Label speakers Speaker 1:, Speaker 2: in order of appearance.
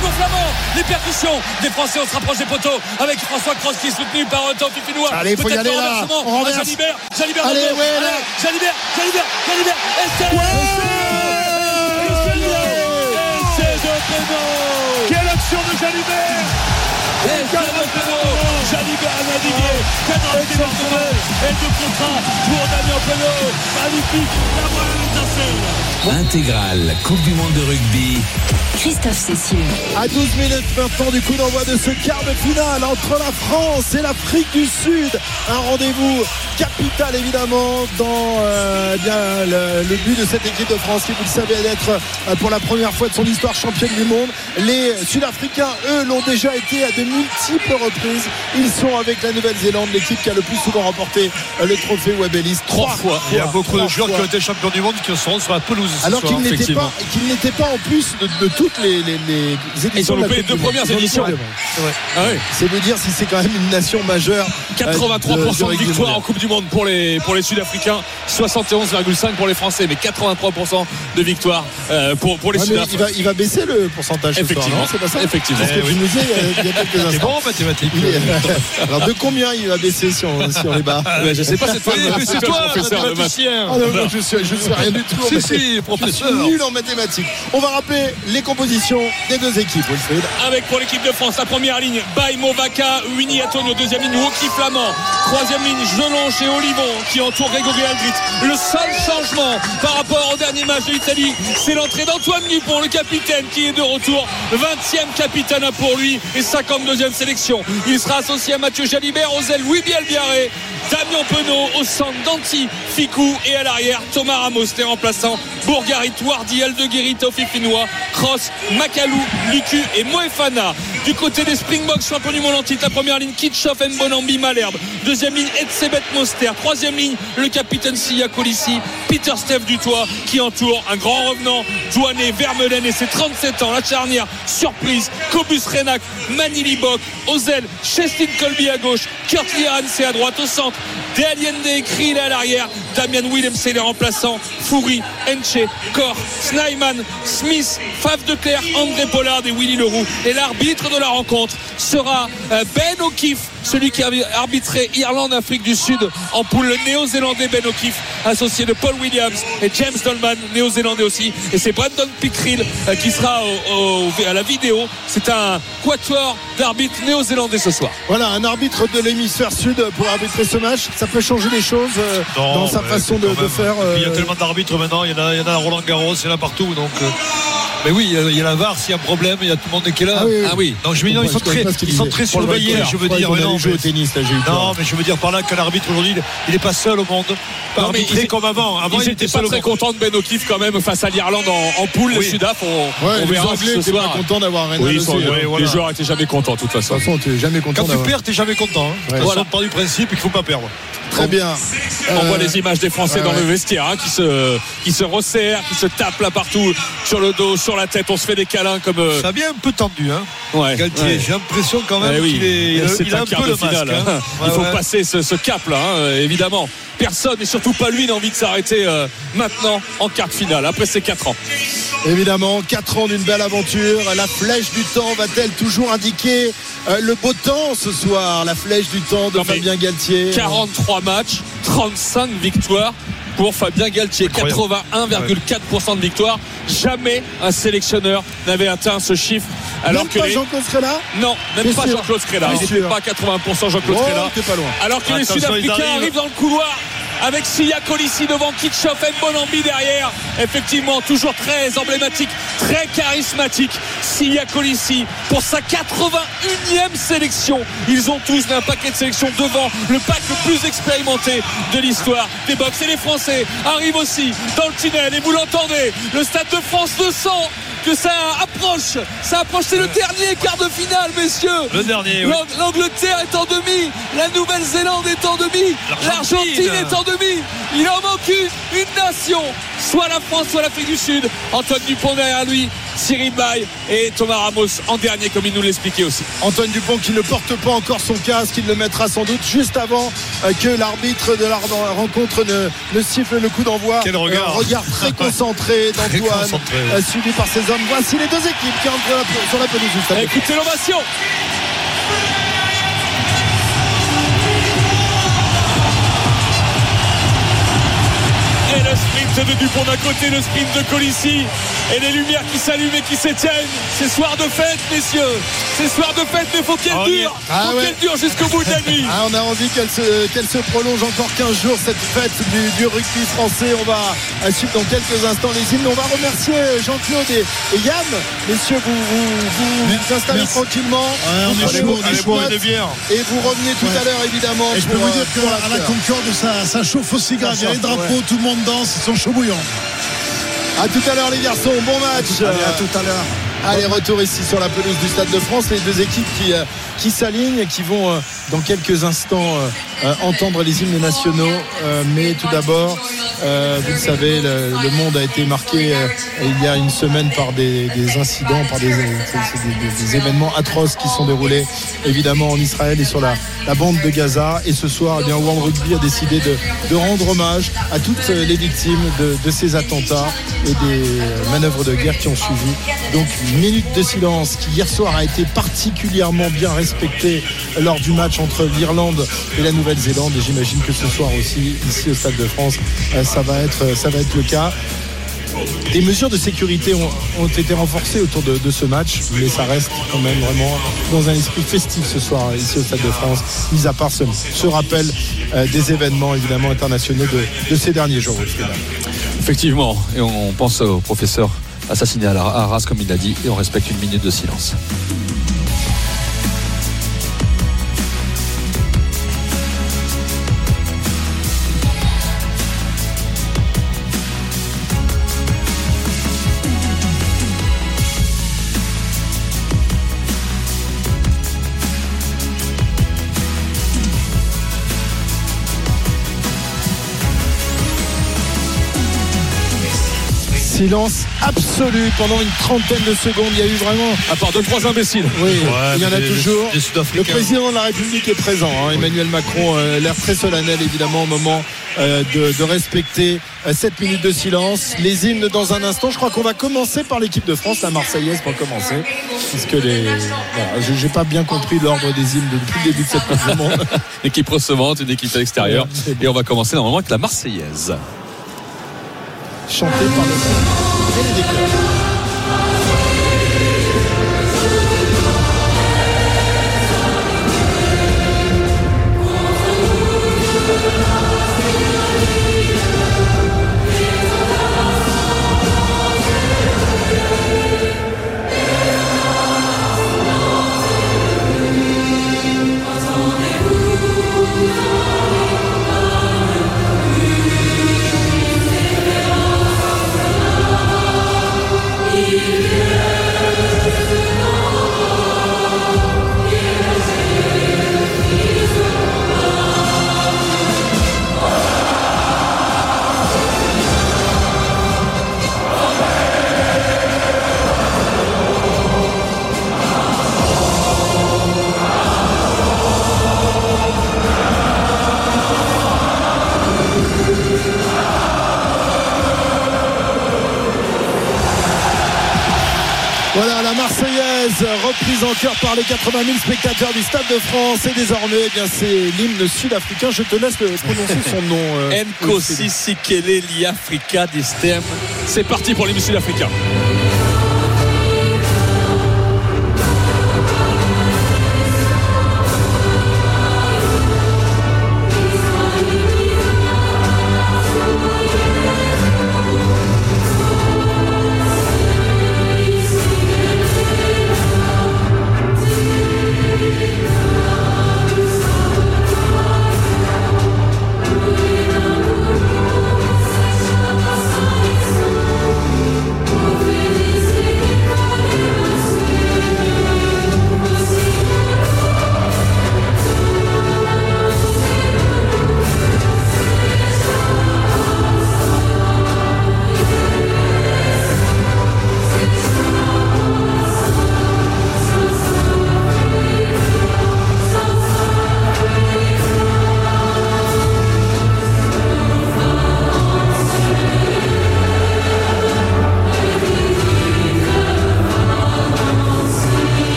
Speaker 1: Flamand. Les percussions des Français, on se rapproche des poteaux avec François Cross qui est soutenu par euh, Théophile Finois.
Speaker 2: Allez, faut y aller là. On renverse.
Speaker 1: Jalibert, Jalibert,
Speaker 2: Allez,
Speaker 1: Jalibert,
Speaker 2: ouais.
Speaker 1: Jalibert, Jalibert, Jalibert. Essai Essai de Pénaud
Speaker 3: Quelle action de
Speaker 1: de Jalibert a navigué Cadre débarquement et de contrat pour Damien Penaud Magnifique La voilà l'étincelle
Speaker 4: Intégrale Coupe du Monde de rugby.
Speaker 5: Christophe Cessieux.
Speaker 2: À 12 minutes maintenant du coup d'envoi de ce quart de finale entre la France et l'Afrique du Sud. Un rendez-vous capital évidemment dans euh, bien, le, le but de cette équipe de France qui vous le savez d'être euh, pour la première fois de son histoire championne du monde. Les Sud-Africains eux l'ont déjà été à de multiples reprises. Ils sont avec la Nouvelle-Zélande l'équipe qui a le plus souvent remporté euh, le trophée Webb Ellis.
Speaker 1: Trois fois.
Speaker 3: Il y a beaucoup de joueurs
Speaker 2: fois.
Speaker 3: qui ont été champions du monde qui seront sur la pelouse ce
Speaker 2: Alors qu'ils n'étaient pas, qu'ils n'étaient pas en plus de, de toutes les, les, les éditions.
Speaker 1: Ils ont
Speaker 2: de la
Speaker 1: loupé les
Speaker 2: Coupe
Speaker 1: deux
Speaker 2: du Monde.
Speaker 1: premières éditions. Ah oui.
Speaker 2: C'est vous dire si c'est quand même une nation majeure. euh,
Speaker 1: 83% de,
Speaker 2: rugby
Speaker 1: victoire en. Coupe du Monde pour les, pour les Sud-Africains, 71,5 pour les Français, mais 83% de victoire euh, pour, pour les
Speaker 2: Ouais, mais il,
Speaker 1: Sud-Africains.
Speaker 2: va, il va baisser le pourcentage
Speaker 1: Effectivement.
Speaker 2: C'est pas ça?
Speaker 1: Effectivement.
Speaker 2: C'est ce que tu nous disais il y a- quelques
Speaker 3: C'est
Speaker 2: instants.
Speaker 3: bon mathématiques.
Speaker 2: Alors de combien il va baisser si on, si on les bat
Speaker 1: Ouais, je sais pas, c'est toi,
Speaker 3: Oui, mais c'est toi,
Speaker 1: professeur de maths.
Speaker 2: Ah non, je suis, je suis rien du tout.
Speaker 3: Si, si,
Speaker 2: je
Speaker 3: professeur.
Speaker 2: suis nul en mathématiques. On va rappeler les compositions des deux équipes, Wilfried.
Speaker 1: Avec pour l'équipe de France, la première ligne, Baye Movaka, Winnie Antonio, deuxième ligne, Woki Flamand, troisième ligne, Jelonche et Olivon qui entourent Grégory Aldrit. Le seul changement par rapport au dernier match de l'Italie, c'est l'entrée d'Antoine Dupont, le capitaine qui est de retour, 20e capitaine pour lui et 52e sélection. Il sera associé à Mathieu Jalibert, aux ailes Louis Bielbiaré, Damien Penaud au centre Danti, Ficou et à l'arrière Thomas Ramos, les remplaçants Bourgarit, Wardi, Aldeguerri, Taufi Finois, Cross, Macalou, Lucu et Moefana. Du côté des Springboks, champion du monde en la première ligne Kitchoff, Mbonambi, Malherbe. Deuxième ligne Etsebet Moster. Troisième ligne, le capitaine Sia Colissi, Peter Steph Dutoit qui entoure un grand revenant, Douané, Vermeulen et ses 37 ans. La charnière, surprise, Cobus Renac, Manili Bok, Ozel, Chestin Colby à gauche, Kurt c'est à droite, au centre, De Allende et Krill à l'arrière, Damian Williams et les remplaçants, Foury, Enche, Kor, Snyman, Smith, Faf de Clerc, André Pollard et Willy Leroux. Et l'arbitre de la rencontre sera euh, Ben O'Keefe, celui qui avait arbitré Irlande-Afrique du Sud en poule, le néo-zélandais Ben O'Keefe, associé de Paul Williams et James Dolman, néo-zélandais aussi. Et c'est Brandon Pickrill euh, qui sera à la vidéo. C'est un quatuor d'arbitres néo-zélandais ce soir.
Speaker 2: Voilà, un arbitre de l'hémisphère sud pour arbitrer ce match. Ça peut changer les choses euh,
Speaker 3: Non,
Speaker 2: dans sa façon de, faire.
Speaker 3: Il y a
Speaker 2: euh,
Speaker 3: tellement d'arbitres maintenant, il y en a, il y en a à Roland Garros, il y en a partout. Donc, euh, Mais oui, il y a- il la VAR, s'il y a un problème, il y a tout le monde qui est là.
Speaker 2: Ah oui, oui.
Speaker 1: Ah oui.
Speaker 3: Donc je me dis, non, ils sont très, ils sont très surveillés, je veux dire. non, mais-
Speaker 2: au tennis, là.
Speaker 3: Non, mais je veux dire par là qu'un arbitre aujourd'hui, il n'est pas seul au monde. Pas
Speaker 1: Non, mais
Speaker 3: arbitré
Speaker 1: ils-
Speaker 3: comme avant. Avant,
Speaker 1: Ils
Speaker 3: il était
Speaker 1: pas
Speaker 3: seul
Speaker 1: très
Speaker 3: monde.
Speaker 1: contents de Ben O'Keefe quand même face à l'Irlande en, en poule. Les
Speaker 3: Oui.
Speaker 1: Sudaf, on,
Speaker 2: Ouais,
Speaker 1: on
Speaker 2: les
Speaker 1: verra
Speaker 2: Anglais
Speaker 1: ce
Speaker 2: pas
Speaker 1: soir.
Speaker 2: contents d'avoir Reynal
Speaker 1: Oui, ils
Speaker 2: aussi,
Speaker 1: sont-
Speaker 2: hein.
Speaker 1: ouais,
Speaker 3: voilà.
Speaker 1: les joueurs étaient jamais contents de toute
Speaker 2: De
Speaker 1: façon.
Speaker 2: toute façon, tu n'es jamais content
Speaker 3: Quand tu perds, t'es jamais content. Hein.
Speaker 2: Ouais.
Speaker 3: Ça
Speaker 1: Voilà.
Speaker 3: part du principe qu'il faut pas perdre.
Speaker 2: Très bien.
Speaker 1: On
Speaker 2: Euh,
Speaker 1: voit les images des Français dans le vestiaire hein, qui, se, qui se resserrent, qui se tapent là partout, sur le dos, sur la tête. On se fait des câlins comme. euh,
Speaker 3: Ça a bien un peu tendu, hein.
Speaker 1: ouais,
Speaker 3: Galtier,
Speaker 1: ouais.
Speaker 3: j'ai l'impression quand même
Speaker 1: Eh oui,
Speaker 3: qu'il est, il a
Speaker 1: un
Speaker 3: peu masque.
Speaker 1: finale.
Speaker 3: hein.
Speaker 1: Il faut
Speaker 3: ouais.
Speaker 1: passer ce, ce cap là, hein, euh, évidemment. Personne et surtout pas lui n'a envie de s'arrêter euh, maintenant en quart de finale après ces 4 ans.
Speaker 2: Évidemment, 4 ans d'une belle aventure. La flèche du temps va-t-elle toujours indiquer euh, le beau temps ce soir? La flèche du temps de
Speaker 1: Non,
Speaker 2: Fabien Galtier.
Speaker 1: 43 matchs, 35 victoires pour Fabien Galtier,
Speaker 3: Incroyable.
Speaker 1: 81,4% de victoires. Jamais un sélectionneur n'avait atteint ce chiffre. Alors
Speaker 2: Même
Speaker 1: que
Speaker 2: pas
Speaker 1: les-
Speaker 2: Jean-Claude Scrella
Speaker 1: non, même pas
Speaker 2: sûr
Speaker 1: Jean-Claude Scrella. Il n'était pas à 80% Jean-Claude
Speaker 2: Oh,
Speaker 1: Scrella.
Speaker 2: t'es pas loin.
Speaker 1: Alors que les
Speaker 3: Attention,
Speaker 1: Sud-Africains
Speaker 3: arrivent.
Speaker 1: arrivent dans le couloir avec Sia Colissi devant Kitchoff et Bonambi derrière. Effectivement, toujours très emblématique, très charismatique. Sia Colissi pour sa 81e sélection. Ils ont tous un paquet de sélections devant le pack le plus expérimenté de l'histoire des box. Et les Français arrivent aussi dans le tunnel. Et vous l'entendez, le Stade de France 200 que ça approche. Ça approche. C'est le dernier quart de finale, messieurs.
Speaker 3: Le dernier, oui.
Speaker 1: L'Ang- L'Angleterre est en demi, la Nouvelle-Zélande est en demi,
Speaker 3: L'Argentine.
Speaker 1: l'Argentine est en demi. Il en manque une, une nation, soit la France, soit l'Afrique du Sud. Antoine Dupont derrière lui, Cyril Bay et Thomas Ramos en dernier, comme il nous l'expliquait aussi.
Speaker 2: Antoine Dupont qui ne porte pas encore son casque, il le mettra sans doute juste avant euh, que l'arbitre de la rencontre ne, ne siffle le coup d'envoi.
Speaker 3: Quel regard.
Speaker 2: Un regard très concentré d'Antoine, euh, suivi par ses hommes. Voici les deux équipes qui entrent sur la pelouse.
Speaker 1: Écoutez l'ovation. De Dupont d'un côté, le sprint de Colissi. Et les lumières qui s'allument et qui s'éteignent. C'est soir de fête, messieurs. C'est soir de fête, mais faut qu'elle dure.
Speaker 2: ah
Speaker 1: faut
Speaker 2: ouais.
Speaker 1: qu'elle dure jusqu'au bout de la nuit.
Speaker 2: Ah, on a envie qu'elle se, qu'elle se prolonge encore 15 jours, cette fête du, du rugby français. On va euh, suivre dans quelques instants les hymnes. On va remercier Jean-Claude et, et Yann. Messieurs, vous vous, vous, installez
Speaker 5: Merci.
Speaker 2: tranquillement.
Speaker 5: on est chaud, on est chaud.
Speaker 2: boire
Speaker 3: des bières.
Speaker 2: Et vous revenez tout
Speaker 5: Ouais.
Speaker 2: à l'heure, évidemment.
Speaker 5: Et je peux vous
Speaker 2: euh,
Speaker 5: dire
Speaker 2: pour
Speaker 5: qu'à la. Concorde, ça, ça chauffe aussi grave. Il y a les drapeaux, tout le monde danse, ils sont bouillants.
Speaker 2: À tout à l'heure, les garçons. Bon match.
Speaker 5: Allez, à tout à l'heure.
Speaker 2: Allez, retour ici sur la pelouse du Stade de France. Les deux équipes qui, euh, qui s'alignent et qui vont euh, dans quelques instants euh, euh, entendre les hymnes nationaux. Mais tout d'abord, vous le savez, le, monde a été marqué il y a une semaine par des, incidents, par des, événements atroces qui sont déroulés évidemment en Israël et sur la, bande de Gaza. Et ce soir, eh bien, World Rugby a décidé de, rendre hommage à toutes les victimes de, ces attentats et des manœuvres de guerre qui ont suivi. Donc une minute de silence qui hier soir a été particulièrement bien respectée lors du match entre l'Irlande et la Nouvelle-Zélande. Et j'imagine que ce soir aussi, ici au Stade de France, euh, ça va être, ça va être le cas. Des mesures de sécurité ont, été renforcées autour de, ce match, mais ça reste quand même vraiment dans un esprit festif ce soir ici au Stade de France, mis à part ce, rappel euh, des événements évidemment internationaux de, de ces derniers jours.
Speaker 1: Effectivement. Et on pense au professeur assassiné à Arras, comme il l'a dit, et on respecte une minute de silence.
Speaker 2: Silence absolu pendant une trentaine de secondes. Il y a eu vraiment.
Speaker 1: À part deux, trois imbéciles.
Speaker 2: Oui,
Speaker 3: Ouais,
Speaker 2: il y en a toujours. Le président de la République est présent. hein. Emmanuel Macron, euh, l'air très solennel évidemment au moment euh, de, de respecter euh, cette minute de silence. Les hymnes dans un instant. Je crois qu'on va commencer par l'équipe de France, la Marseillaise pour commencer, puisque les. Voilà, j'ai pas bien compris l'ordre des hymnes depuis le début de cette Coupe du Monde.
Speaker 1: Équipe recevante, une équipe à l'extérieur. Et on va commencer normalement avec la Marseillaise.
Speaker 2: Chanté par le et les décors. En chœur par les 80 000 spectateurs du Stade de France et désormais eh bien c'est l'hymne sud-africain. Je te laisse prononcer son nom. euh,
Speaker 1: Nkosi Sikele Liafrika Distem. C'est parti pour l'hymne sud-africain.